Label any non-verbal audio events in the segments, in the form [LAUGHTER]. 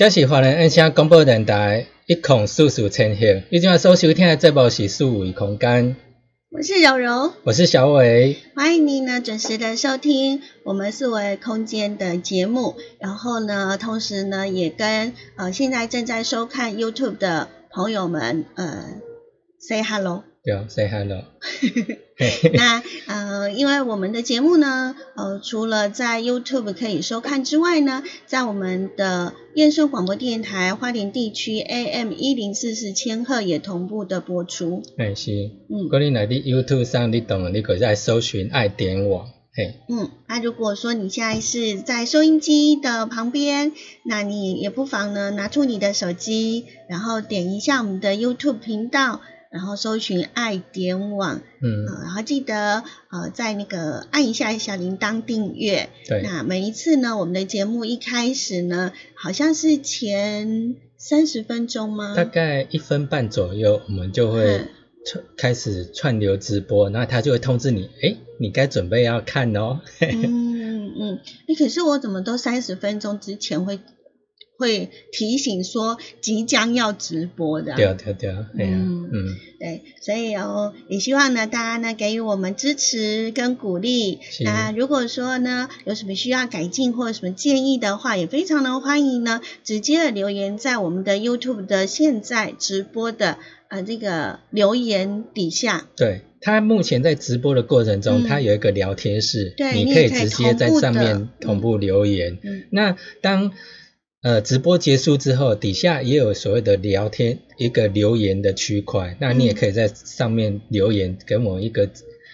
这是华人音响广播电台一孔四四千赫，你今晚所收听的节目是数维空间，我是柔柔，我是小伟，欢迎您呢准时的收听我们四维空间的节目，然后呢，同时呢也跟呃现在正在收看 YouTube 的朋友们呃 say hello。对啊，say hello。[LAUGHS] 那呃，因为我们的节目呢，呃，除了在 YouTube 可以收看之外呢，在我们的燕顺广播电台花莲地区 AM 一零四四千赫也同步的播出。哎是，嗯，果你来你 YouTube 上你懂了，你可以在搜寻爱点网，嘿。嗯，那如果说你现在是在收音机的旁边，那你也不妨呢拿出你的手机，然后点一下我们的 YouTube 频道。然后搜寻爱点网，嗯，然后记得呃，在那个按一下小铃铛订阅。对。那每一次呢，我们的节目一开始呢，好像是前三十分钟吗？大概一分半左右，我们就会串开始串流直播，然后他就会通知你，哎，你该准备要看哦。嗯 [LAUGHS] 嗯，哎，可是我怎么都三十分钟之前会？会提醒说即将要直播的，对啊对啊对啊，嗯。嗯，对，所以哦，也希望呢大家呢给予我们支持跟鼓励。那如果说呢有什么需要改进或者什么建议的话，也非常的欢迎呢直接的留言在我们的 YouTube 的现在直播的呃这个留言底下。对他目前在直播的过程中，他有一个聊天室，你可以直接在上面同步留言。那当呃，直播结束之后，底下也有所谓的聊天一个留言的区块，那你也可以在上面留言给我一个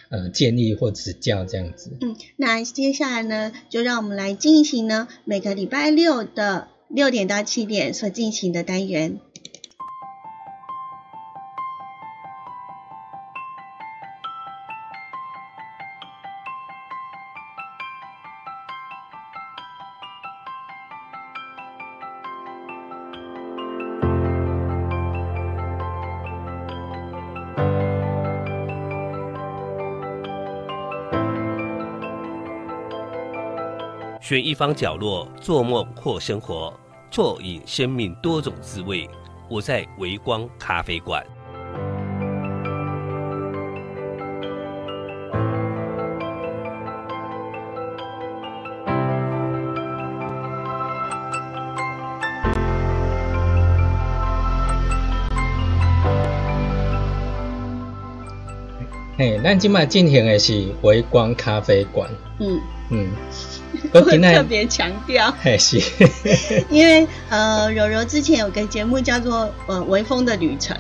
呃建议或指教这样子。嗯，那接下来呢，就让我们来进行呢每个礼拜六的六点到七点所进行的单元。选一方角落做梦或生活，啜饮生命多种滋味。我在微光咖啡馆。嘿，咱今麦进行的是微光咖啡馆。嗯嗯。[LAUGHS] 会特别强调。是，[LAUGHS] 因为呃，柔柔之前有个节目叫做呃微风的旅程，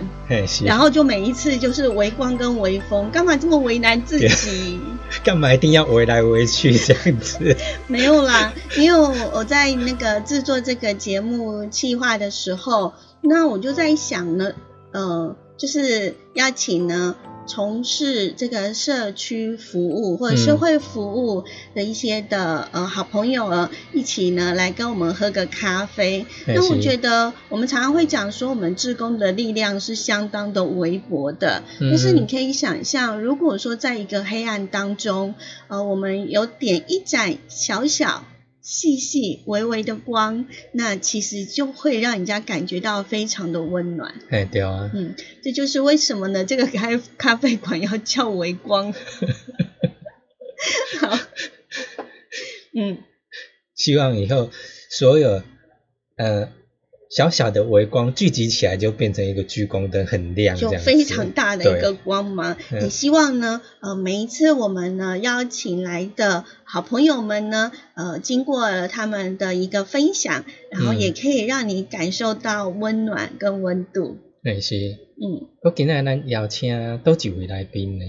是，然后就每一次就是微光跟微风，干嘛这么为难自己？[LAUGHS] 干嘛一定要围来围去这样子？没有啦，因为我在那个制作这个节目企划的时候，那我就在想呢，呃，就是要请呢。从事这个社区服务或者社会服务的一些的呃好朋友啊，一起呢来跟我们喝个咖啡。那我觉得我们常常会讲说，我们志工的力量是相当的微薄的。但是你可以想象，如果说在一个黑暗当中，呃，我们有点一盏小小。细细微微的光，那其实就会让人家感觉到非常的温暖。哎，对啊，嗯，这就是为什么呢？这个咖咖啡馆要叫微光。[LAUGHS] 好，嗯，希望以后所有呃。小小的微光聚集起来，就变成一个聚光灯，很亮，就非常大的一个光芒。也希望呢，呃，每一次我们呢邀请来的好朋友们呢，呃，经过了他们的一个分享，然后也可以让你感受到温暖跟温度。那是，嗯，我今天咱邀请多几位来宾呢？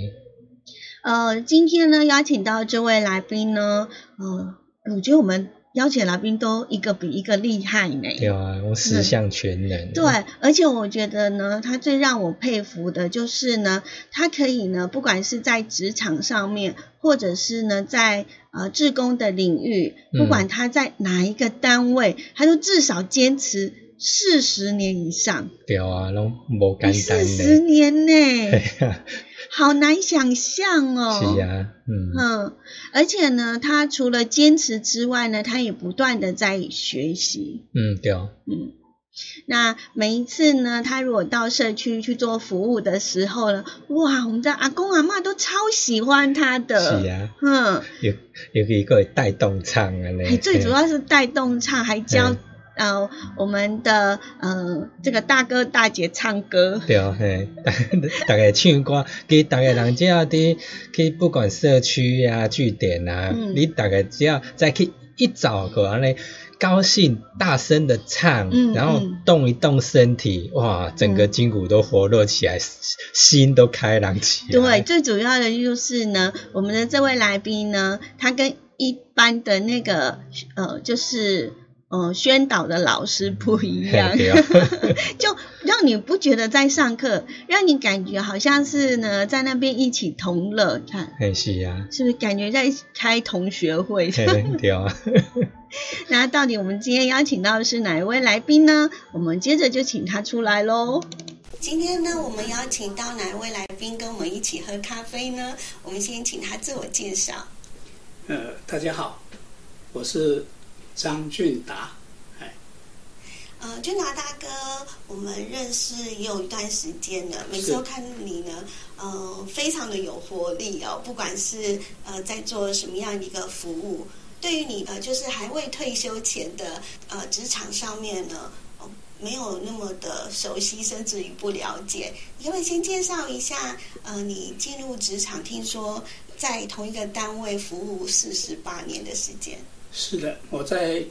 呃，今天呢邀请到这位来宾呢，呃，我觉得我们。邀请来宾都一个比一个厉害呢。对啊，我十项全能。对，而且我觉得呢，他最让我佩服的就是呢，他可以呢，不管是在职场上面，或者是呢，在呃志工的领域，不管他在哪一个单位，他都至少坚持四十年以上。对啊，拢无简单四十年呢。[LAUGHS] 好难想象哦。是啊，嗯嗯，而且呢，他除了坚持之外呢，他也不断的在学习。嗯，对啊。嗯，那每一次呢，他如果到社区去做服务的时候呢，哇，我们的阿公阿妈都超喜欢他的。是啊，嗯，有有一个带动唱啊，那最主要是带动唱，还教。呃，我们的呃这个大哥大姐唱歌，对啊，嘿，[LAUGHS] 大概唱歌，给大概人只要的，去不管社区呀、据点啊，你大概只要再去一早个安尼高兴大声的唱，然后动一动身体，哇，整个筋骨都活络起来，心都开朗起来。对，最主要的就是呢，我们的这位来宾呢，他跟一般的那个呃，就是。嗯，宣导的老师不一样，[LAUGHS] 就让你不觉得在上课，让你感觉好像是呢在那边一起同乐，看，是呀，是不是感觉在开同学会？对啊。[LAUGHS] [LAUGHS] 那到底我们今天邀请到的是哪一位来宾呢？我们接着就请他出来喽。今天呢，我们邀请到哪一位来宾跟我们一起喝咖啡呢？我们先请他自我介绍。呃，大家好，我是。张俊达，哎，呃，俊达大哥，我们认识也有一段时间了。每次都看你呢，呃，非常的有活力哦。不管是呃在做什么样的一个服务，对于你呃，就是还未退休前的呃职场上面呢，没有那么的熟悉，甚至于不了解。你可不可以先介绍一下？呃，你进入职场，听说在同一个单位服务四十八年的时间。是的，我在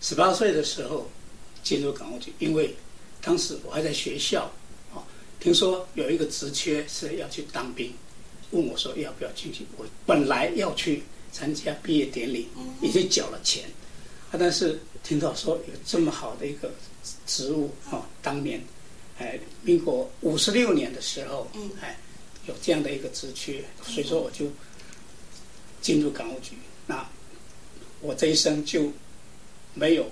十八岁的时候进入港务局，因为当时我还在学校，啊，听说有一个职缺是要去当兵，问我说要不要进去。我本来要去参加毕业典礼，已经缴了钱，啊，但是听到说有这么好的一个职务，啊，当年，哎，民国五十六年的时候，哎，有这样的一个职缺，所以说我就进入港务局。那我这一生就没有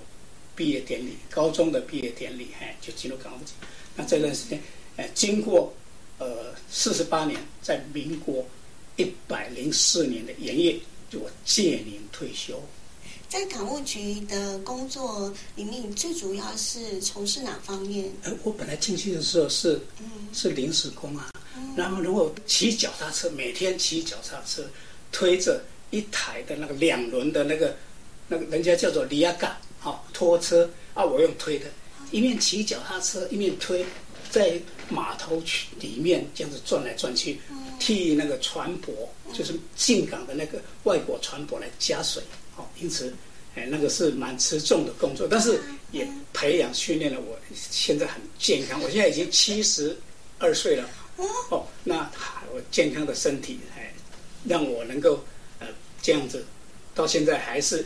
毕业典礼，高中的毕业典礼，哎，就进入港务局。那这段时间，哎，经过呃四十八年，在民国一百零四年的营业，就我届年退休。在港务局的工作里面，最主要是从事哪方面？呃，我本来进去的时候是是临时工啊，然后如果骑脚踏车，每天骑脚踏车推着。一台的那个两轮的那个，那个人家叫做里亚嘎，好拖车啊，我用推的，一面骑脚踏车一面推，在码头区里面这样子转来转去，替那个船舶，就是进港的那个外国船舶来加水，好，因此，哎，那个是蛮持重的工作，但是也培养训练了我，现在很健康。我现在已经七十二岁了，哦，那我健康的身体，哎，让我能够这样子，到现在还是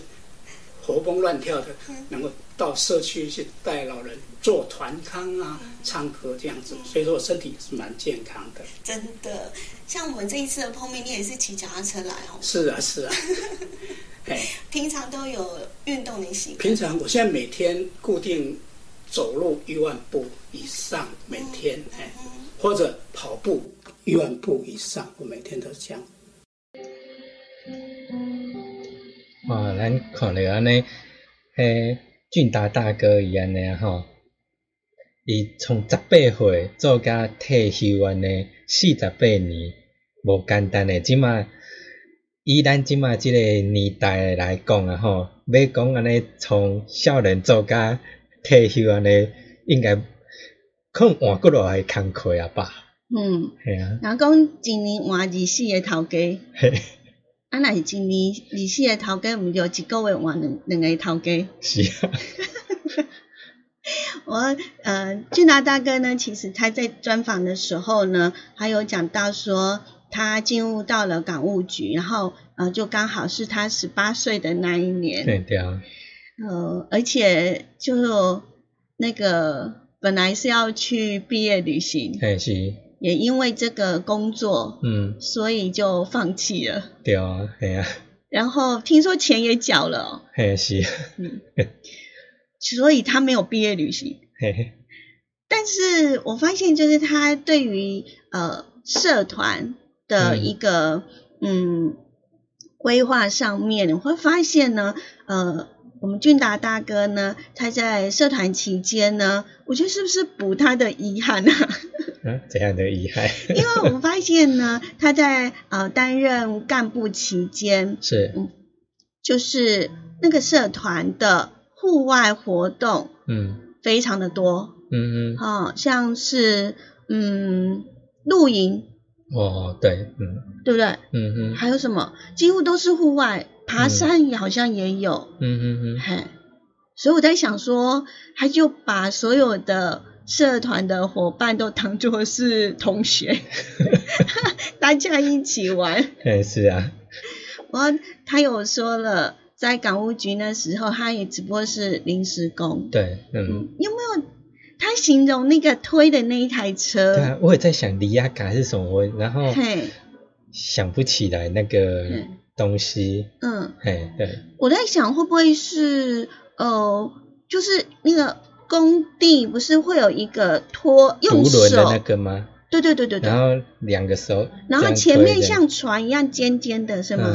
活蹦乱跳的，能够到社区去带老人做团康啊、唱歌这样子，所以说我身体是蛮健康的。真的，像我们这一次的碰面，你也是骑脚踏车来哦。是啊，是啊。[LAUGHS] 平常都有运动的习惯。平常我现在每天固定走路一万步以上，每天哎，或者跑步一万步以上，我每天都这样。哇，咱看到安尼，嘿，俊达大哥伊安尼吼，伊从十八岁做甲退休安尼四十八年，无简单诶，即马。以咱即马即个年代来讲啊吼，要讲安尼从少年做甲退休安尼，应该可能换过来工课啊吧？嗯，系啊。人讲一年换二四个头家，嘿，啊，若是一年二四个头家，毋就一个月换两两个头家？是啊。[LAUGHS] 我呃，俊达大哥呢，其实他在专访的时候呢，还有讲到说。他进入到了港务局，然后呃，就刚好是他十八岁的那一年。对对啊。呃，而且就那个本来是要去毕业旅行，嘿是。也因为这个工作，嗯，所以就放弃了。对啊，嘿啊。然后听说钱也缴了。嘿是。嗯。所以他没有毕业旅行。嘿嘿。但是我发现，就是他对于呃社团。的一个嗯规划上面，我会发现呢，呃，我们俊达大哥呢，他在社团期间呢，我觉得是不是补他的遗憾呢？[LAUGHS] 嗯，怎样的遗憾？因为我们发现呢，他在呃担任干部期间是，嗯就是那个社团的户外活动，嗯，非常的多，嗯嗯，好像是嗯露营。哦，对，嗯，对不对？嗯嗯，还有什么？几乎都是户外，爬山也好像也有，嗯嗯嗯，嘿，所以我在想说，他就把所有的社团的伙伴都当作是同学，[LAUGHS] 大家一起玩。哎，是啊。我他有说了，在港务局那时候，他也只不过是临时工。对，嗯。有没有？他形容那个推的那一台车，对啊，我也在想离亚卡是什么，然后想不起来那个东西。嗯，嘿，对。我在想会不会是呃，就是那个工地不是会有一个拖用手的那个吗？对对对对对。然后两个手，然后前面像船一样尖尖的是吗？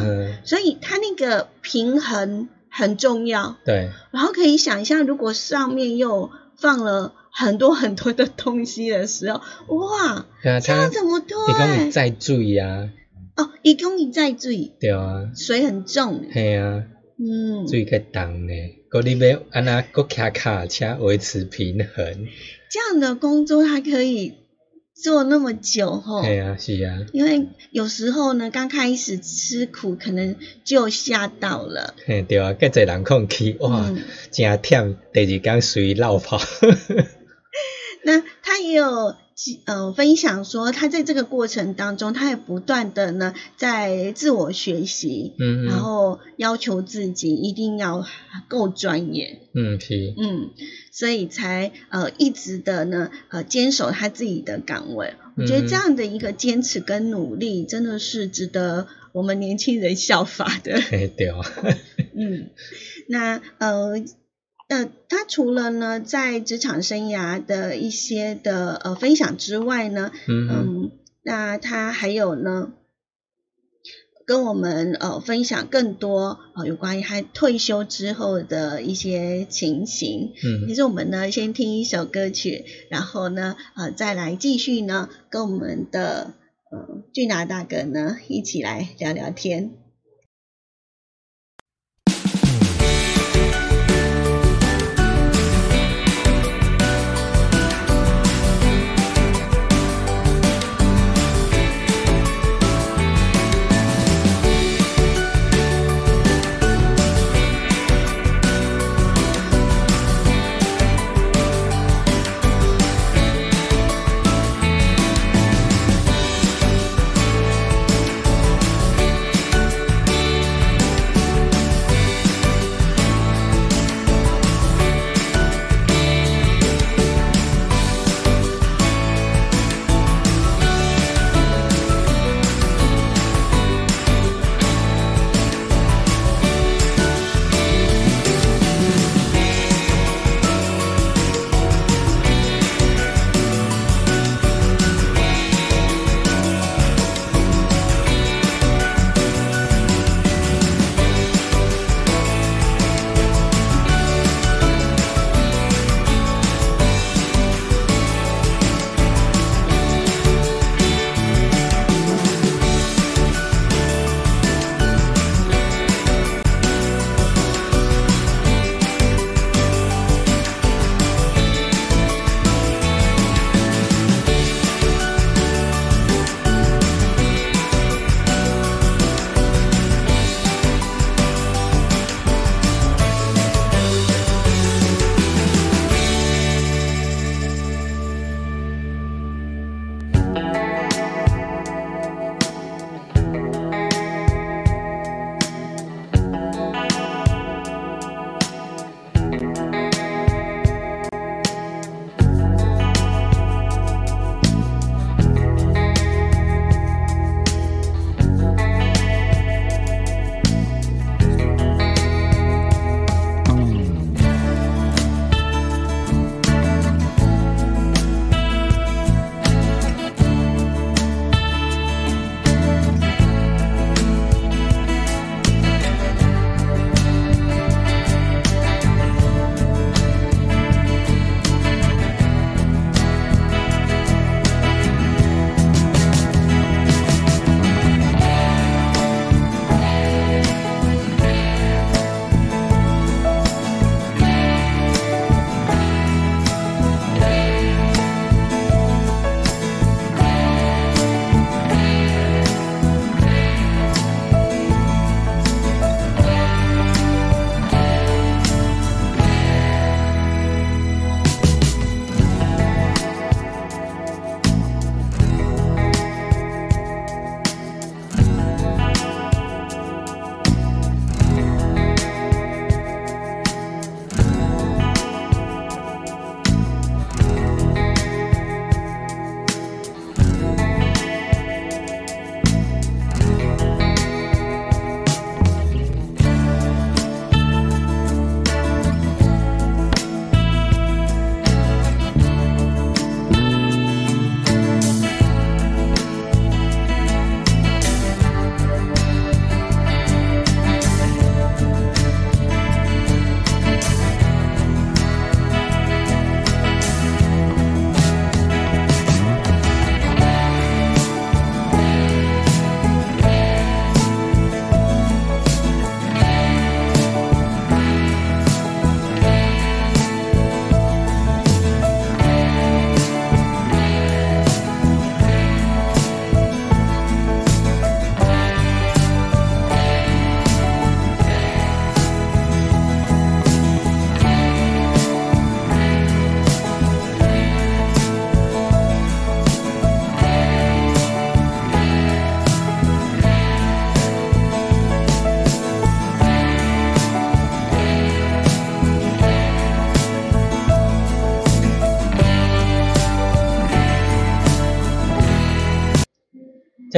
所以它那个平衡很重要。对。然后可以想一下，如果上面又放了。很多很多的东西的时候，哇，这样怎么推？一公里再注啊！哦，一公里再注对啊，水很重。系啊，嗯，水较重呢，嗰你要安那个卡卡车维持平衡。这样的工作还可以。做那么久吼，对啊，是啊，因为有时候呢，刚开始吃苦，可能就吓到了。嘿，对啊，介侪人空去，哇，真忝，第二天随落跑。那他也有呃分享说，他在这个过程当中，他也不断的呢在自我学习，嗯，然后要求自己一定要够专业，嗯，是，嗯。所以才呃一直的呢呃坚守他自己的岗位，我觉得这样的一个坚持跟努力真的是值得我们年轻人效法的。对啊。嗯，那呃呃他除了呢在职场生涯的一些的呃分享之外呢，嗯，那他还有呢。跟我们呃分享更多呃有关于他退休之后的一些情形。嗯，其实我们呢先听一首歌曲，然后呢呃再来继续呢跟我们的呃俊达大哥呢一起来聊聊天。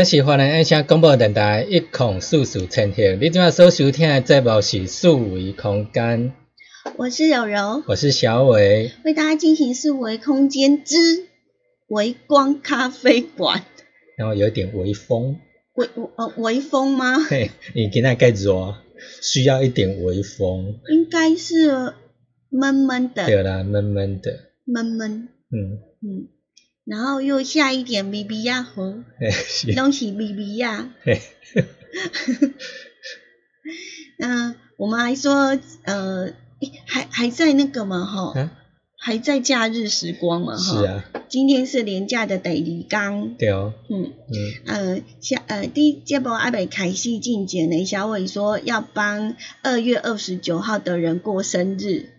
这是华人爱声广播电台一孔四四千赫，你今晚所收听的节目是数维空间。我是柔柔，我是小伟，为大家进行四维空间之微光咖啡馆。然后有一点微风，微呃微风吗？嘿，你今天盖热，需要一点微风。应该是闷闷的。对啦，闷闷的。闷闷。嗯嗯。然后又下一点 B B 呀，吼，东西 B B 呀。[LAUGHS] 那我们还说，呃，还还在那个嘛，哈，还在假日时光嘛，哈。是啊。今天是廉价的第二刚。对哦。嗯嗯。呃，下呃，第一节目阿北凯西进简呢，小伟说要帮二月二十九号的人过生日。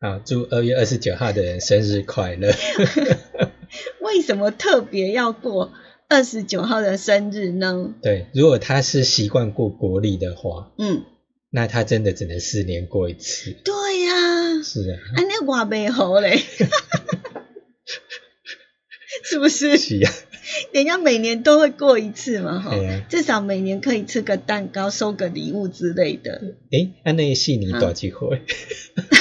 好，祝二月二十九号的人生日快乐。[LAUGHS] 为什么特别要过二十九号的生日呢？对，如果他是习惯过国历的话，嗯，那他真的只能四年过一次。对呀，是啊，啊，那我没好嘞，[LAUGHS] [LAUGHS] 是不是？是啊，人家每年都会过一次嘛，哈，至少每年可以吃个蛋糕、收个礼物之类的。诶，啊，那是你多机会。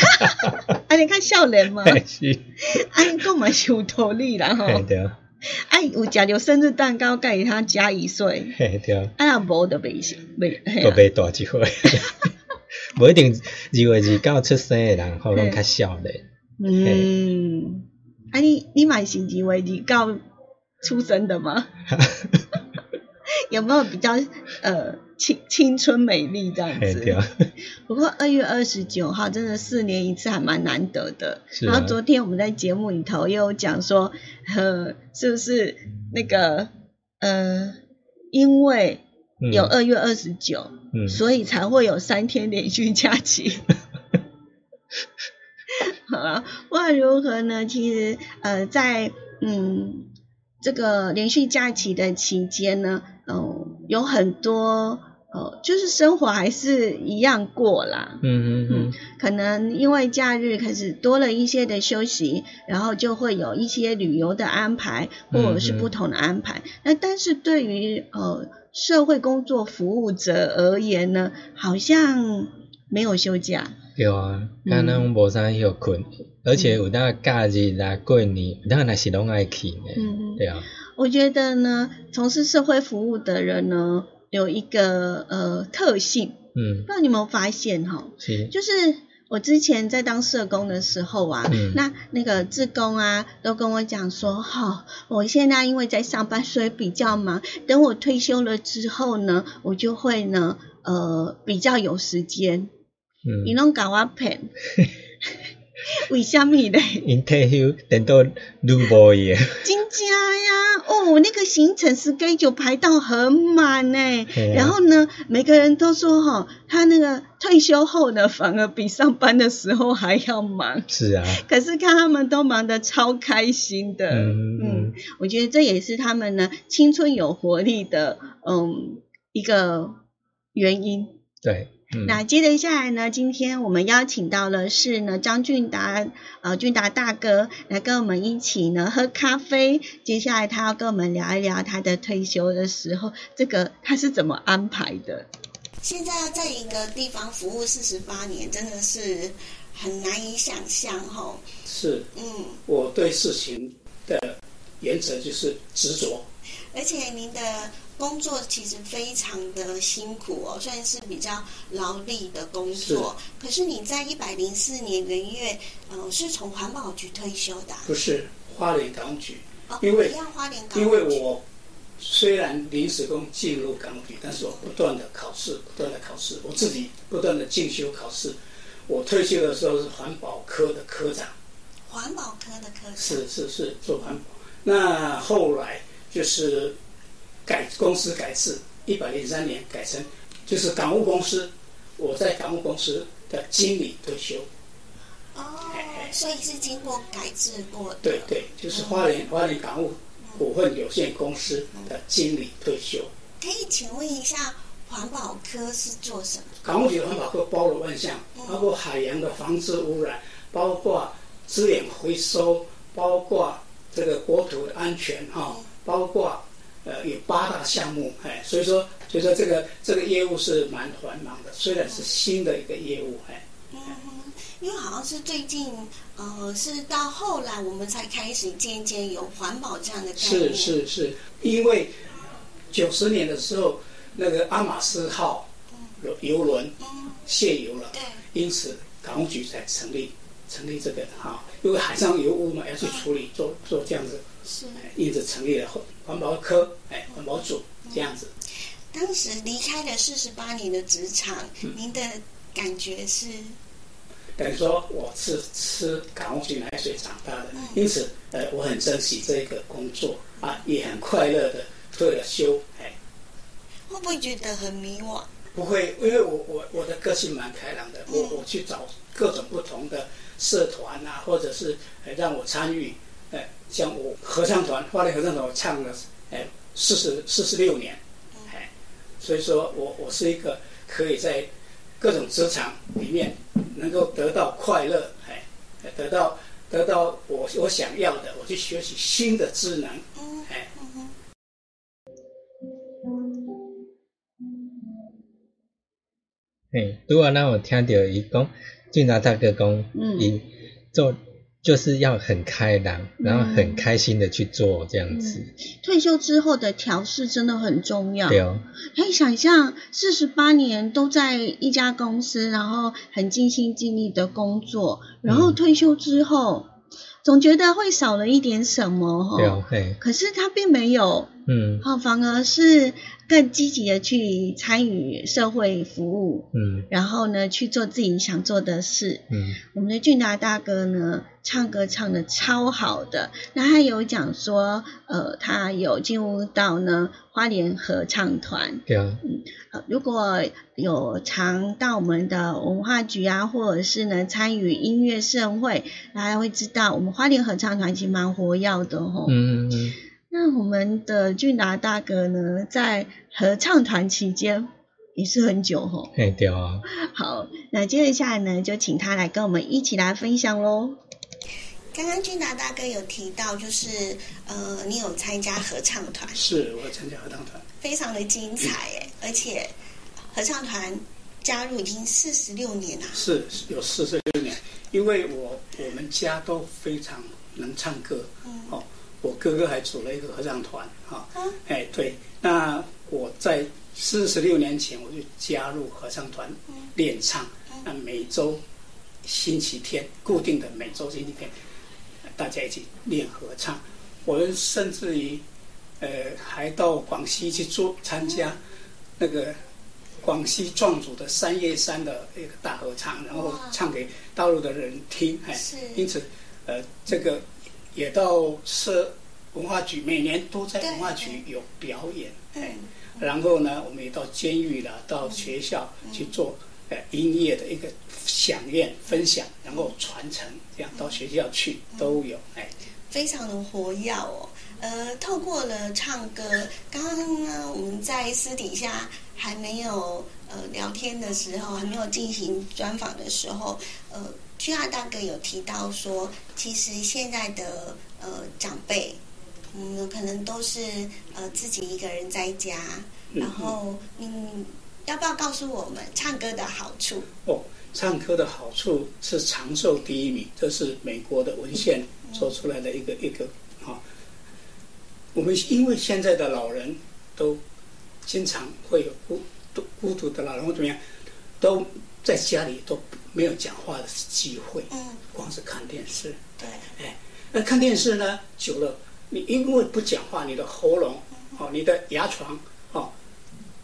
[LAUGHS] 啊，你看笑脸嘛，[LAUGHS] 是，[LAUGHS] 啊，你够蛮有道理啦吼。对啊。啊，有食着生日蛋糕，给他加一岁。嘿，对啊。啊，无就袂行，袂。都袂大机会。无一定二月二九出生的人，可能较少咧。嗯。啊，你你买是二月二九出生的吗？[LAUGHS] 有没有比较呃？青青春美丽这样子，不过二月二十九号真的四年一次还蛮难得的。然后昨天我们在节目里头又讲说，呃，是不是那个呃，因为有二月二十九，所以才会有三天连续假期。[LAUGHS] 好了，无论如何呢，其实呃，在嗯这个连续假期的期间呢。哦，有很多呃，就是生活还是一样过啦。嗯嗯嗯，可能因为假日开始多了一些的休息，然后就会有一些旅游的安排，或者是不同的安排。那但是对于呃社会工作服务者而言呢，好像没有休假。有啊，刚刚无啥休困，而且有那假日来过年，那那是拢爱去的。嗯嗯，对啊。我觉得呢，从事社会服务的人呢，有一个呃特性，嗯，不知道你有没有发现哈？是，就是我之前在当社工的时候啊，那那个志工啊，都跟我讲说，哈，我现在因为在上班，所以比较忙，等我退休了之后呢，我就会呢，呃，比较有时间，嗯，你弄搞我骗。[LAUGHS] 为什么嘞？因退休等到愈无闲。真正呀？哦，那个行程 schedule 排到很满呢。然后呢，每个人都说哈，他那个退休后呢，反而比上班的时候还要忙。是啊。[LAUGHS] 可是看他们都忙得超开心的。嗯嗯。我觉得这也是他们呢青春有活力的嗯一个原因。对。那接着下来呢？今天我们邀请到了是呢张俊达，呃俊达大哥来跟我们一起呢喝咖啡。接下来他要跟我们聊一聊他的退休的时候，这个他是怎么安排的？现在在一个地方服务四十八年，真的是很难以想象哈。是，嗯，我对事情的原则就是执着，而且您的。工作其实非常的辛苦哦，算是比较劳力的工作。可是你在一百零四年元月，嗯，是从环保局退休的。不是花莲港局，因为花莲港因为我虽然临时工进入港局，但是我不断的考试，不断的考试，我自己不断的进修考试。我退休的时候是环保科的科长。环保科的科长。是是是做环保。那后来就是。改公司改制，一百零三年改成就是港务公司，我在港务公司的经理退休。哦，所以是经过改制过的。对对，就是花莲花莲港务股份有限公司的经理退休。可以请问一下，环保科是做什么？港务局环保科包罗万象，包括海洋的防治污染，包括资源回收，包括这个国土的安全哈，包括。呃，有八大项目，哎，所以说，所以说这个这个业务是蛮繁忙的，虽然是新的一个业务，哎。嗯因为好像是最近，呃，是到后来我们才开始渐渐有环保这样的概念。是是是，因为九十年的时候，那个阿玛斯号游游轮泄油了，对因此港务局才成立成立这个哈，因为海上油污嘛要去处理，做做这样子，是，因此成立了环保科，哎，环保组这样子。当时离开了四十八年的职场，您的感觉是？等于说我是吃港务局奶水长大的，因此呃我很珍惜这个工作啊，也很快乐的退了休，哎，会不会觉得很迷惘？不会，因为我我我的个性蛮开朗的，我我去找各种不同的社团啊，或者是让我参与，哎，像我合唱团花莲合唱团我唱了哎四十四十六年，哎，所以说我我是一个可以在。各种职场里面能够得到快乐，哎，得到得到我我想要的，我去学习新的智能，哎。哎，如果让我听到伊讲，俊达大哥讲，伊做。就是要很开朗，然后很开心的去做这样子。退休之后的调试真的很重要。对哦，可以想象四十八年都在一家公司，然后很尽心尽力的工作，然后退休之后，总觉得会少了一点什么哈。对，可是他并没有。嗯，好，反而是更积极的去参与社会服务，嗯，然后呢去做自己想做的事，嗯，我们的俊达大哥呢唱歌唱的超好的，那他有讲说，呃，他有进入到呢花莲合唱团，对啊，嗯，呃，如果有常到我们的文化局啊，或者是呢参与音乐盛会，大家会知道我们花莲合唱团其实蛮活跃的吼，嗯嗯嗯。那我们的俊达大哥呢，在合唱团期间也是很久吼。嘿，对啊。好，那接着下来呢，就请他来跟我们一起来分享喽。刚刚俊达大哥有提到，就是呃，你有参加合唱团。是，我参加合唱团。非常的精彩哎，而且合唱团加入已经四十六年了。是，有四十六年，因为我我们家都非常能唱歌，嗯，哦。我哥哥还组了一个合唱团，哈，哎，对，那我在四十六年前我就加入合唱团练唱，那每周星期天固定的每周星期天，大家一起练合唱。我们甚至于，呃，还到广西去做参加那个广西壮族的三月山的一个大合唱，然后唱给大陆的人听，哎，因此，呃，这个。也到社文化局，每年都在文化局有表演，哎，然后呢，我们也到监狱了，到学校去做呃音乐的一个响应分享，然后传承，这样到学校去都有，哎，非常的活跃哦。呃，透过了唱歌，刚刚呢，我们在私底下还没有呃聊天的时候，还没有进行专访的时候，呃。屈亚大哥有提到说，其实现在的呃长辈，嗯，可能都是呃自己一个人在家，然后嗯，要不要告诉我们唱歌的好处？哦，唱歌的好处是长寿第一名，这是美国的文献做出来的一个一个哈。我们因为现在的老人都经常会有孤独孤独的老人或怎么样，都在家里都。没有讲话的机会，嗯，光是看电视，对，哎，那看电视呢，久了，你因为不讲话，你的喉咙，哦，你的牙床，哦，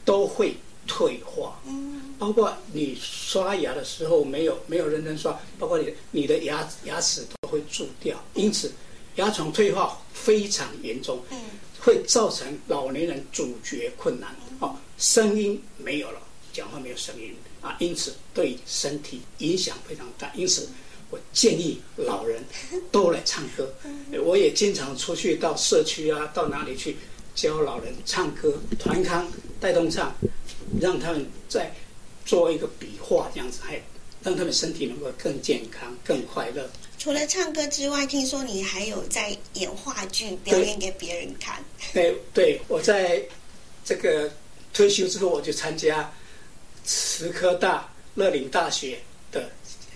都会退化，嗯，包括你刷牙的时候没有没有认真刷，包括你你的牙牙齿都会蛀掉，因此牙床退化非常严重，嗯，会造成老年人咀嚼困难，哦，声音没有了，讲话没有声音。啊，因此对身体影响非常大。因此，我建议老人都来唱歌。我也经常出去到社区啊，到哪里去教老人唱歌，团康带动唱，让他们再做一个比划这样子，还让他们身体能够更健康、更快乐。除了唱歌之外，听说你还有在演话剧，表演给别人看。对，对我在这个退休之后，我就参加慈科大、乐岭大学的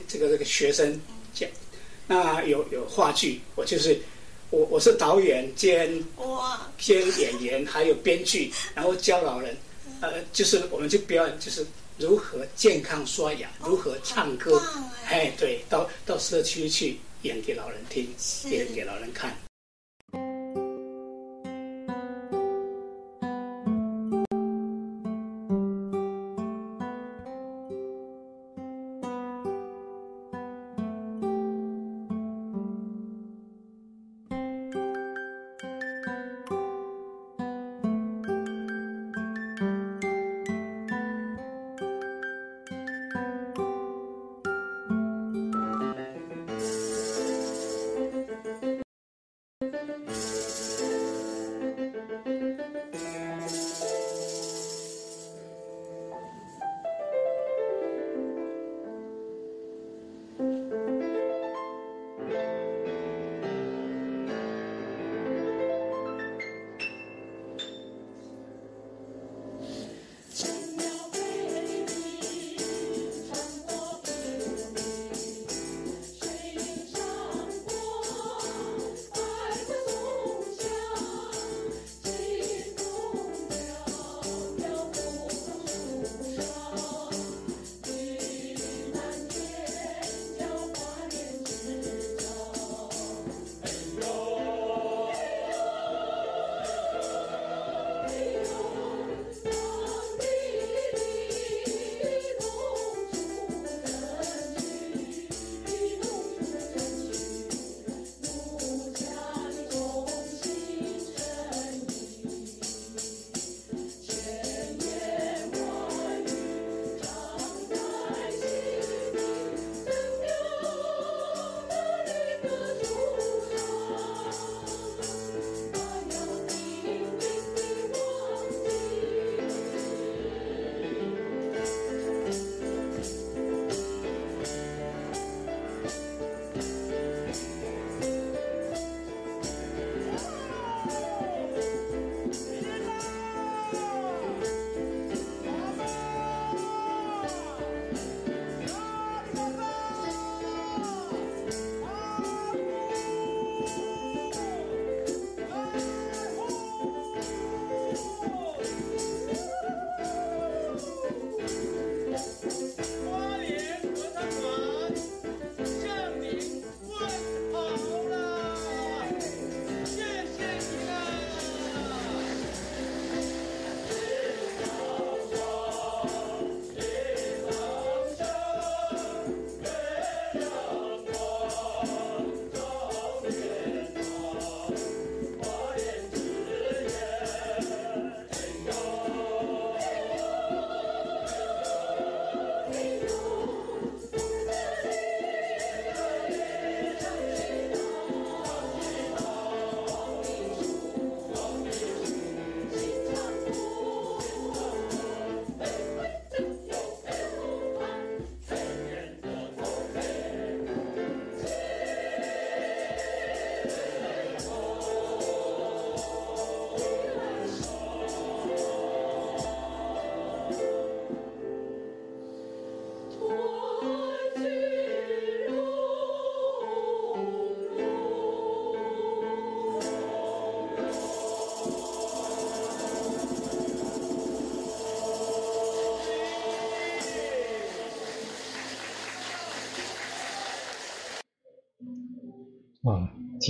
这个这个学生讲，那有有话剧，我就是我我是导演兼哇兼演员，还有编剧，然后教老人，呃，就是我们就表演就是。如何健康刷牙？如何唱歌？哎，对，到到社区去演给老人听，演给老人看。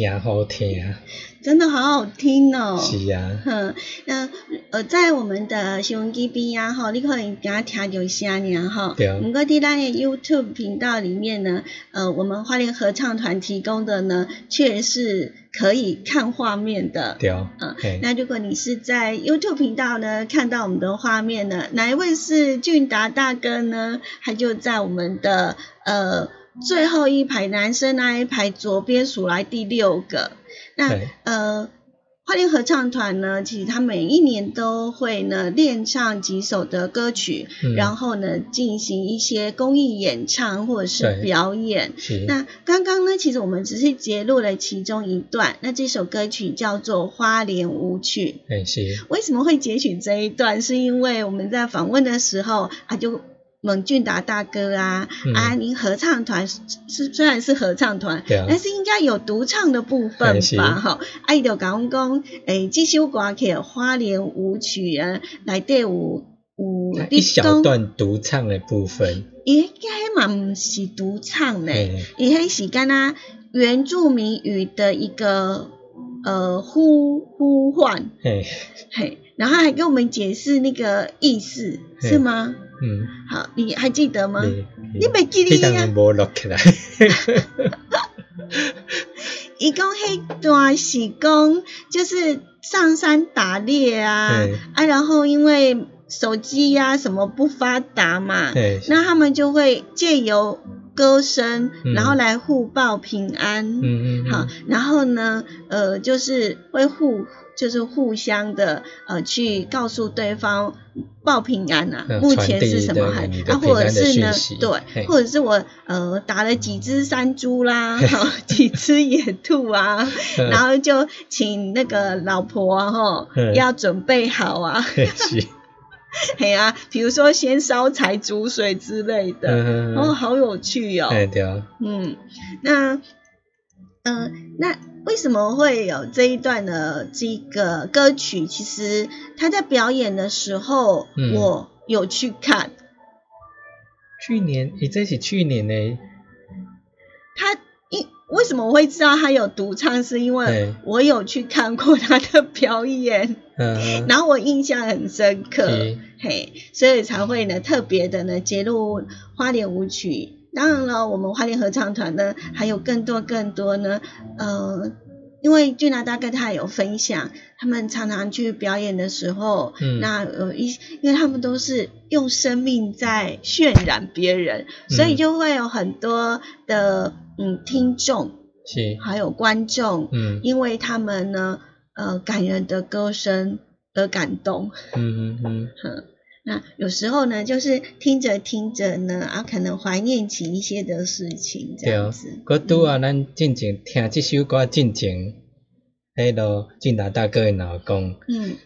真好听啊！真的好好听哦。是啊。哼，那呃，在我们的收音机边啊，哈，你可以给他听就下呢，哈。对啊。我们在咱的 YouTube 频道里面呢，呃，我们花莲合唱团提供的呢，却是可以看画面的。对啊。嗯。那如果你是在 YouTube 频道呢，看到我们的画面呢，哪一位是俊达大哥呢？他就在我们的呃。最后一排男生那一排左边数来第六个，那呃花莲合唱团呢，其实他每一年都会呢练唱几首的歌曲，然后呢进行一些公益演唱或者是表演。那刚刚呢，其实我们只是截录了其中一段。那这首歌曲叫做《花莲舞曲》。哎，是。为什么会截取这一段？是因为我们在访问的时候，他就。蒙俊达大哥啊，啊，您合唱团是虽然是合唱团，但是应该有独唱的部分吧？哈，啊，就讲讲，诶，这首歌曲花莲舞曲啊，来对有有一小段独唱的部分，应该嘛不是独唱嘞，伊迄是干呐原住民语的一个呃呼呼唤，嘿，嘿，然后还给我们解释那个意思，是吗？嗯，好，你还记得吗？你没记得呀？一共黑段是讲，就是上山打猎啊，啊，然后因为手机呀什么不发达嘛，那他们就会借由歌声，然后来互报平安。嗯嗯，好，然后呢，呃，就是会互。就是互相的呃，去告诉对方报平安呐，目前是什么还啊，或者是呢，对，或者是我呃打了几只山猪啦，几只野兔啊，然后就请那个老婆哈要准备好啊，嘿啊，[LAUGHS] 比如说先烧柴煮水之类的，哦，好有趣哦，对嗯，那嗯那。为什么会有这一段的这个歌曲？其实他在表演的时候，我有去看。去年，你这是去年呢？他因为什么我会知道他有独唱？是因为我有去看过他的表演，然后我印象很深刻，嘿，所以才会呢特别的呢揭露花莲舞曲。当然了，我们花莲合唱团呢，还有更多更多呢，呃，因为俊达大哥他有分享，他们常常去表演的时候，嗯，那呃一，因为他们都是用生命在渲染别人，所以就会有很多的嗯听众，是，还有观众，嗯，因为他们呢，呃，感人的歌声而感动，嗯嗯嗯。[LAUGHS] 那有时候呢，就是听着听着呢，啊，可能怀念起一些的事情，这样子。我拄啊，咱进前听这首歌进前，迄个俊达大哥的老公，嗯，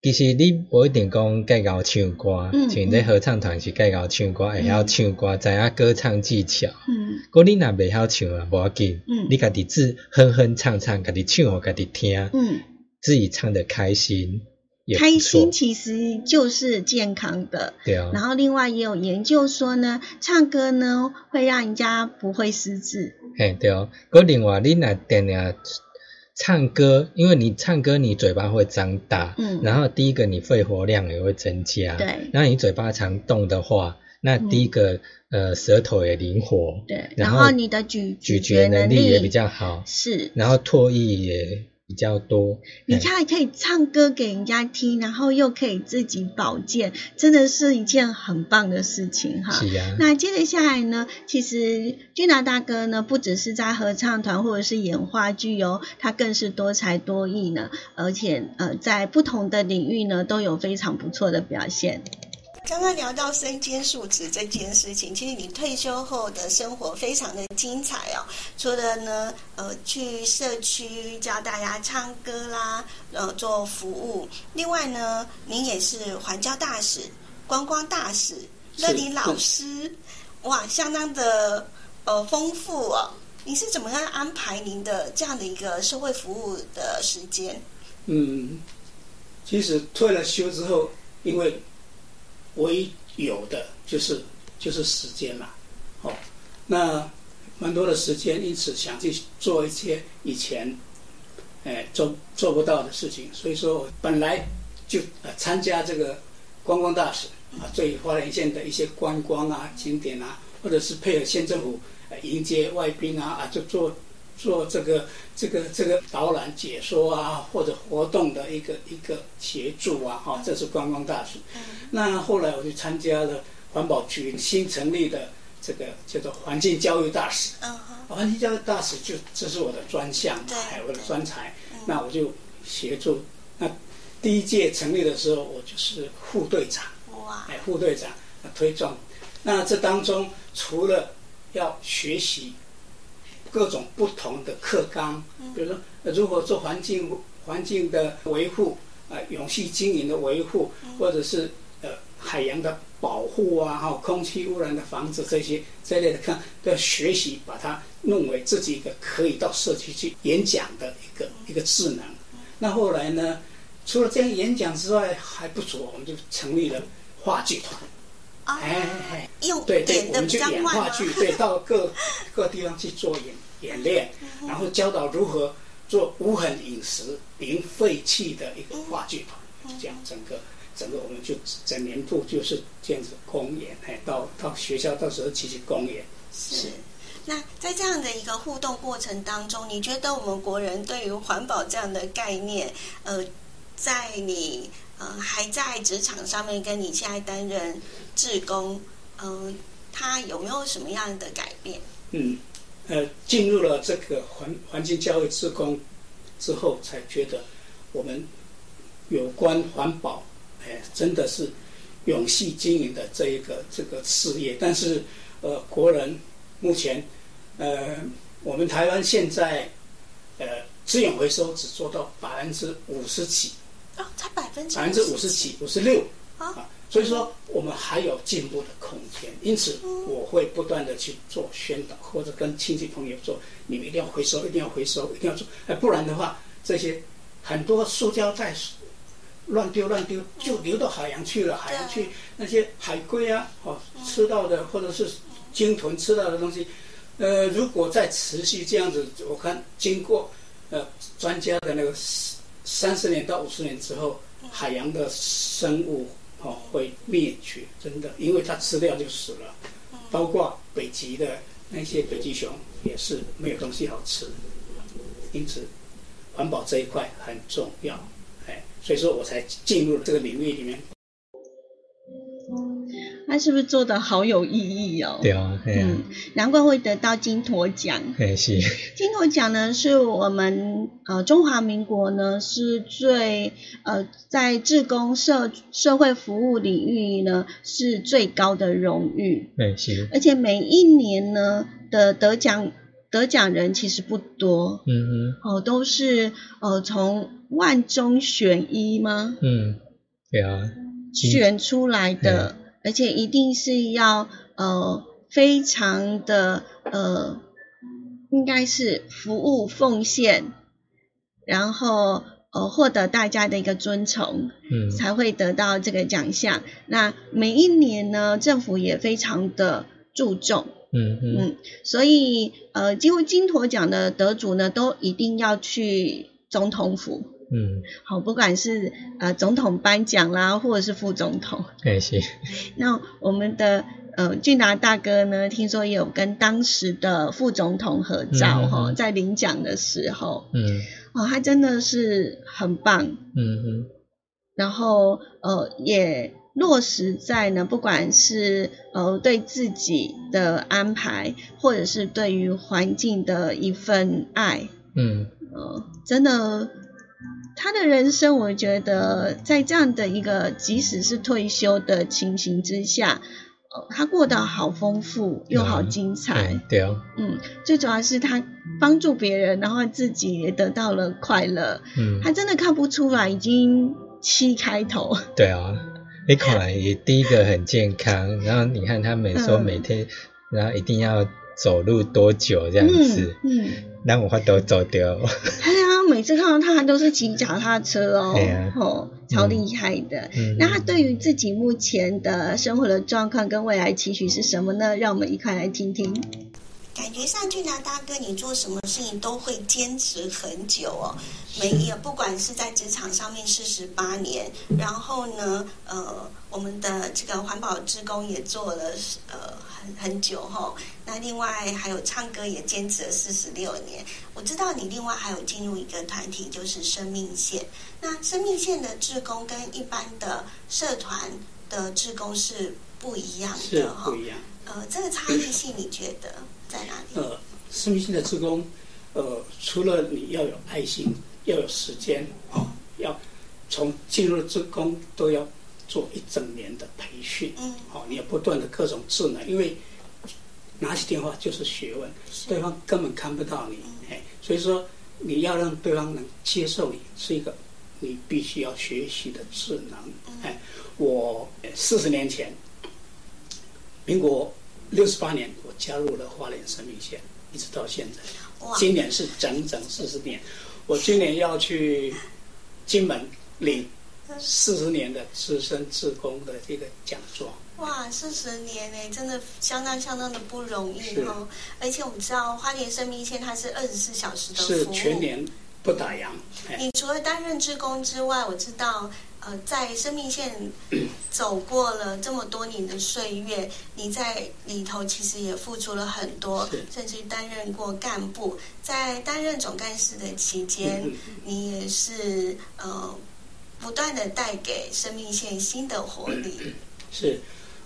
其实你不一定讲介绍唱歌，嗯，像在合唱团是介绍唱歌，会晓唱歌，知影歌唱技巧，嗯，果你若袂晓唱啊，无要紧，嗯，你家己自哼哼唱唱，家己唱互家己听，嗯，自己唱得开心。开心其实就是健康的，对啊。然后另外也有研究说呢，唱歌呢会让人家不会失智。嘿，对哦。嗰另外你那点呀，唱歌，因为你唱歌你嘴巴会张大，嗯。然后第一个你肺活量也会增加，对。然后你嘴巴常动的话，那第一个呃舌头也灵活，对。然后你的咀咀嚼能力也比较好，是。然后唾液也。比较多，你看可以唱歌给人家听，然后又可以自己保健，真的是一件很棒的事情哈。是啊。那接着下来呢，其实俊达大哥呢，不只是在合唱团或者是演话剧哦，他更是多才多艺呢，而且呃，在不同的领域呢，都有非常不错的表现。刚刚聊到身兼数职这件事情，其实你退休后的生活非常的精彩哦。除了呢，呃，去社区教大家唱歌啦，呃，做服务。另外呢，您也是环教大使、观光大使、乐理老师，哇，相当的呃丰富哦。你是怎么样安排您的这样的一个社会服务的时间？嗯，其实退了休之后，因为唯一有的就是就是时间嘛，哦，那蛮多的时间，因此想去做一些以前，哎做做不到的事情，所以说我本来就呃参加这个观光大使啊，对花莲县的一些观光啊景点啊，或者是配合县政府迎接外宾啊啊，就做。做这个这个这个导览解说啊，或者活动的一个一个协助啊，哈，这是观光大使。那后来我就参加了环保局新成立的这个叫做环境教育大使。环境教育大使就这是我的专项，哎，我的专才。那我就协助。那第一届成立的时候，我就是副队长。哇！哎，副队长推动。那这当中除了要学习各种不同的课纲，比如说如何做环境环境的维护啊，永续经营的维护，或者是呃海洋的保护啊，还有空气污染的防治这些这类的课都要学习，把它弄为自己一个可以到社区去演讲的一个一个智能。那后来呢，除了这样演讲之外还不足，我们就成立了话剧团。哎，用对对，我们就演话剧，对，到各各地方去做演演练，然后教导如何做无痕饮食、零废弃的一个话剧团，这样整个整个我们就整年度就是这样子公演，哎，到到学校到时候去去公演。是，那在这样的一个互动过程当中，你觉得我们国人对于环保这样的概念，呃，在你。还在职场上面，跟你现在担任志工，嗯，他有没有什么样的改变？嗯，呃，进入了这个环环境教育志工之后，才觉得我们有关环保，哎，真的是永续经营的这一个这个事业。但是，呃，国人目前，呃，我们台湾现在，呃，资源回收只做到百分之五十几。分之百分之五十几、五十六啊，所以说我们还有进步的空间。因此，我会不断的去做宣导，或者跟亲戚朋友说：你们一定要回收，一定要回收，一定要做。哎，不然的话，这些很多塑胶袋乱丢乱丢，就流到海洋去了。海洋去那些海龟啊，哦，吃到的或者是鲸豚吃到的东西，呃，如果再持续这样子，我看经过呃专家的那个。三十年到五十年之后，海洋的生物哦会灭绝，真的，因为它吃掉就死了。包括北极的那些北极熊也是没有东西好吃，因此环保这一块很重要，哎，所以说我才进入了这个领域里面。他是不是做的好有意义哦？对啊，嗯，难怪会得到金驼奖。哎，是。[LAUGHS] 金驼奖呢，是我们呃中华民国呢是最呃在志工社社会服务领域呢是最高的荣誉。对，是。而且每一年呢的得奖得奖人其实不多。嗯哼。哦，都是呃从万中选一吗？嗯，对啊。选出来的。而且一定是要呃非常的呃，应该是服务奉献，然后呃获得大家的一个尊崇，嗯，才会得到这个奖项。那每一年呢，政府也非常的注重，嗯嗯，所以呃几乎金驼奖的得主呢，都一定要去总统府。嗯，好，不管是呃总统颁奖啦，或者是副总统，哎是。[LAUGHS] 那我们的呃俊达大哥呢，听说也有跟当时的副总统合照哈，在领奖的时候，嗯，哦，他真的是很棒，嗯嗯。然后呃也落实在呢，不管是呃对自己的安排，或者是对于环境的一份爱，嗯，呃，真的。他的人生，我觉得在这样的一个即使是退休的情形之下，呃，他过得好丰富又好精彩。对啊。嗯，最主要是他帮助别人，然后自己也得到了快乐。嗯。他真的看不出来，已经七开头。对啊，你看来也第一个很健康，然后你看他每说每天，然后一定要走路多久这样子，嗯，让我话都走掉。[LAUGHS] 每次看到他，都是骑脚踏车哦，哦，超厉害的。那他对于自己目前的生活的状况跟未来期许是什么呢？让我们一块来听听。感觉上俊达大哥，你做什么事情都会坚持很久哦。没有，不管是在职场上面四十八年，然后呢，呃，我们的这个环保职工也做了呃很很久哈。那另外还有唱歌也坚持了四十六年。我知道你另外还有进入一个团体，就是生命线。那生命线的志工跟一般的社团的志工是不一样的哈。不一样。呃，这个差异性你觉得？在哪里？呃，生命线的志工，呃，除了你要有爱心，要有时间哦，要从进入职工都要做一整年的培训，嗯，好，你要不断的各种智能，因为拿起电话就是学问，对方根本看不到你，哎，所以说你要让对方能接受你，是一个你必须要学习的智能，哎，我四十年前，民国六十八年，我加入了花莲生命线，一直到现在，今年是整整四十年。我今年要去金门领四十年的资深志工的这个讲座。哇，四十年呢，真的相当相当的不容易哦。而且我们知道花莲生命线它是二十四小时的服务，是全年不打烊。你除了担任志工之外，我知道。呃，在生命线走过了这么多年的岁月，你在里头其实也付出了很多，甚至担任过干部。在担任总干事的期间，你也是呃不断的带给生命线新的活力。[COUGHS] 是，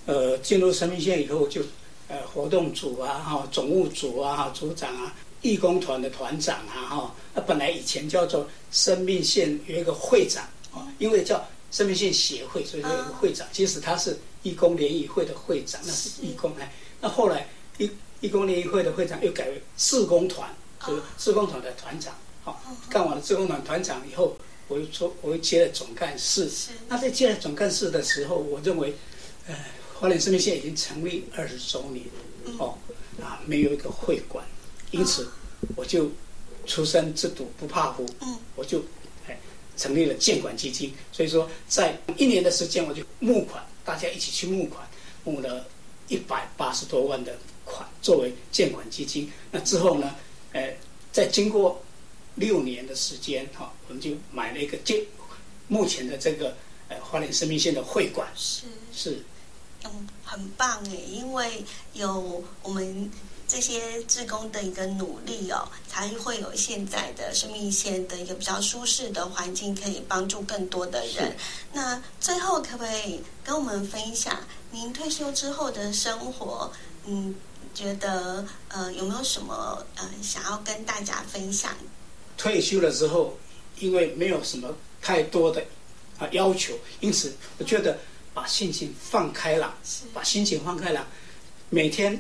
呃，进入生命线以后，就呃活动组啊，哈，总务组啊，哈，组长啊，义工团的团长啊，哈，那本来以前叫做生命线有一个会长啊。因为叫生命线协会，所以说有个会长。即使他是义工联谊会的会长，那是义工哎。那后来义义工联谊会的会长又改为志工团，就是志工团的团长。好，干完了志工团团长以后，我又做，我又接了总干事。那在接了总干事的时候，我认为，呃，花莲生命线已经成立二十周年，哦，啊，没有一个会馆，因此我就出生之犊不怕虎，嗯，我就。成立了建管基金，所以说在一年的时间，我就募款，大家一起去募款，募了一百八十多万的款作为建管基金。那之后呢，呃，在经过六年的时间，哈，我们就买了一个建目前的这个呃花莲生命线的会馆。是是，嗯，很棒诶，因为有我们。这些志工的一个努力哦，才会有现在的生命线的一个比较舒适的环境，可以帮助更多的人。那最后可不可以跟我们分享您退休之后的生活？嗯，觉得呃有没有什么呃想要跟大家分享？退休了之后，因为没有什么太多的啊要求，因此我觉得把心情放开了，把心情放开了，每天。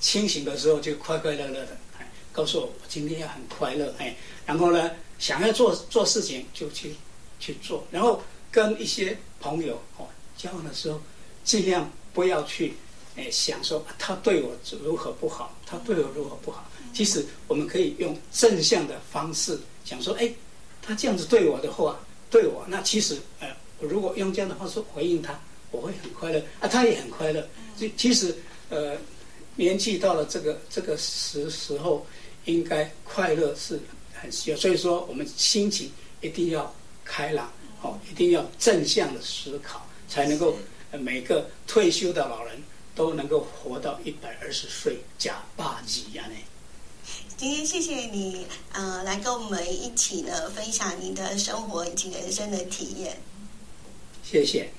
清醒的时候就快快乐乐的，哎，告诉我我今天要很快乐，哎，然后呢，想要做做事情就去去做，然后跟一些朋友哦交往的时候，尽量不要去哎想说他对我如何不好，他对我如何不好。其实我们可以用正向的方式想说，哎，他这样子对我的话，对我那其实呃，我如果用这样的方式回应他，我会很快乐啊，他也很快乐。就其实呃。年纪到了这个这个时时候，应该快乐是很需要，所以说我们心情一定要开朗，哦，一定要正向的思考，才能够每个退休的老人都能够活到一百二十岁加八级呀呢。[LAUGHS] 今天谢谢你，呃，来跟我们一起呢分享你的生活以及人生的体验。谢谢。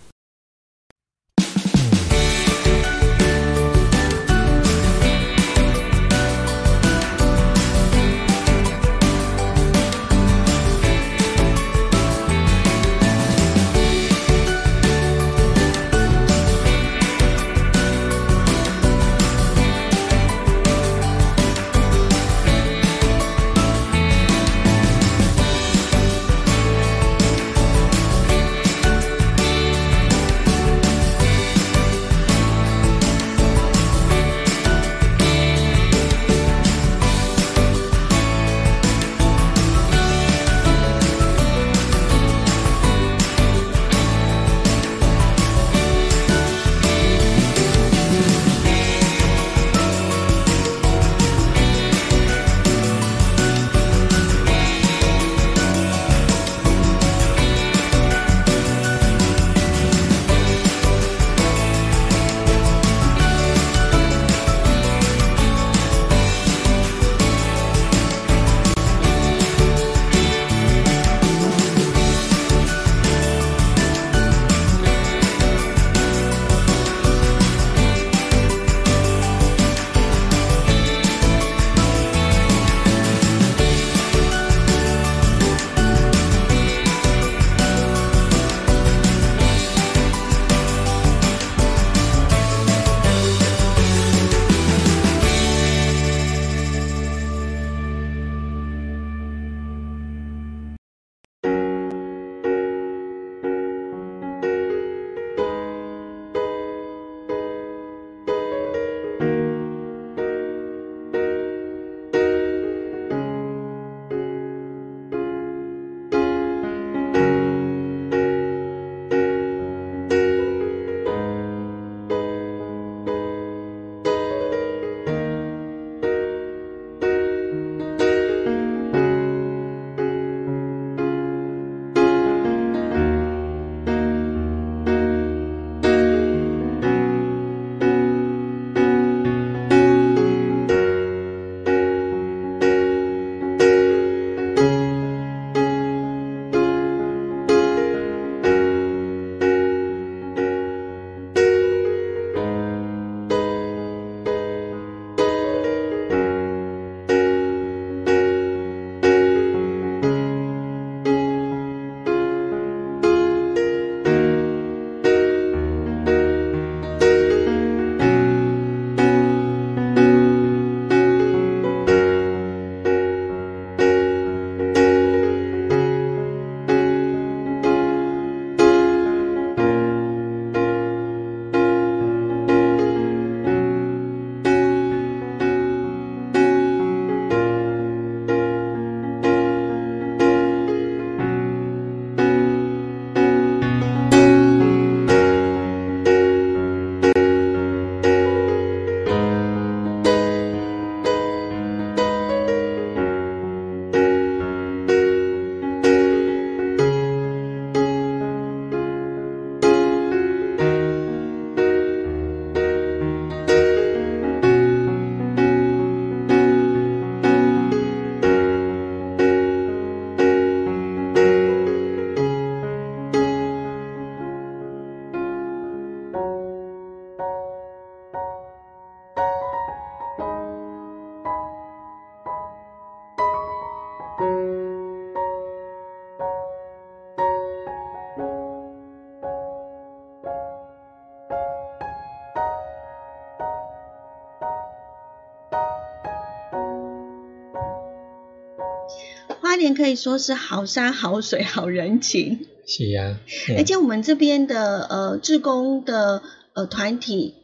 可以说是好山好水好人情。是啊，而且我们这边的呃志工的呃团体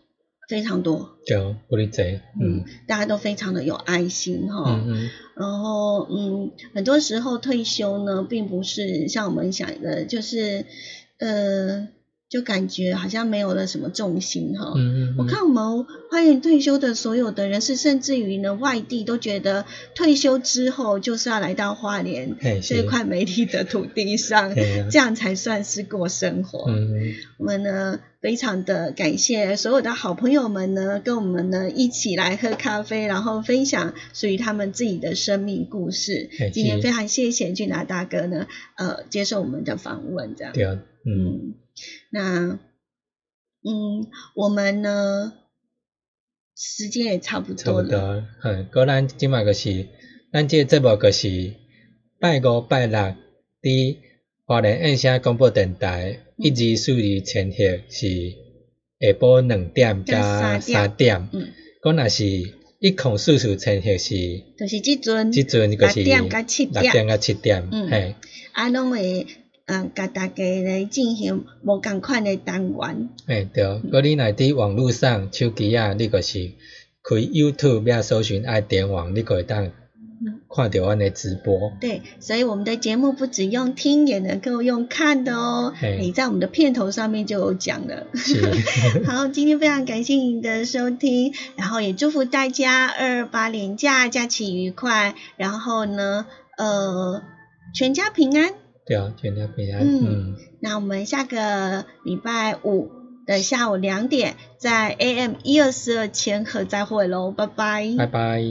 非常多，对，不离贼，嗯，大家都非常的有爱心哈，嗯嗯，然后嗯，很多时候退休呢，并不是像我们想的，就是呃。就感觉好像没有了什么重心哈。嗯嗯。我看我们花园退休的所有的人士，甚至于呢外地都觉得退休之后就是要来到花莲这块美丽的土地上，[LAUGHS] 这样才算是过生活。嗯嗯。我们呢非常的感谢所有的好朋友们呢，跟我们呢一起来喝咖啡，然后分享属于他们自己的生命故事。今天非常谢谢俊达大哥呢，呃，接受我们的访问，这样。对啊。嗯。那，嗯，我们呢，时间也差不多了。差不多，嗯，果咱今麦个是，咱这节目个是拜五拜六，伫华联印象广播电台，一二四二前后是下晡两点加三点。嗯。果若是一空四四前后是，就是即阵，即阵个是六点加七点。六点到七点，嗯，嘿。啊，拢会。嗯，甲大家来进行无共款的单元。诶，对，果你来伫网络上手机啊，你个是开 YouTube 要搜寻爱点网，你可以当看到阮的直播。对，所以我们的节目不止用听，也能够用看的哦。你在我们的片头上面就有讲了。[LAUGHS] 好，今天非常感谢您的收听，然后也祝福大家二八连假假期愉快，然后呢，呃，全家平安。对啊，全家平安。嗯，那我们下个礼拜五的下午两点，在 AM 一二四二千赫再会喽，拜拜。拜拜。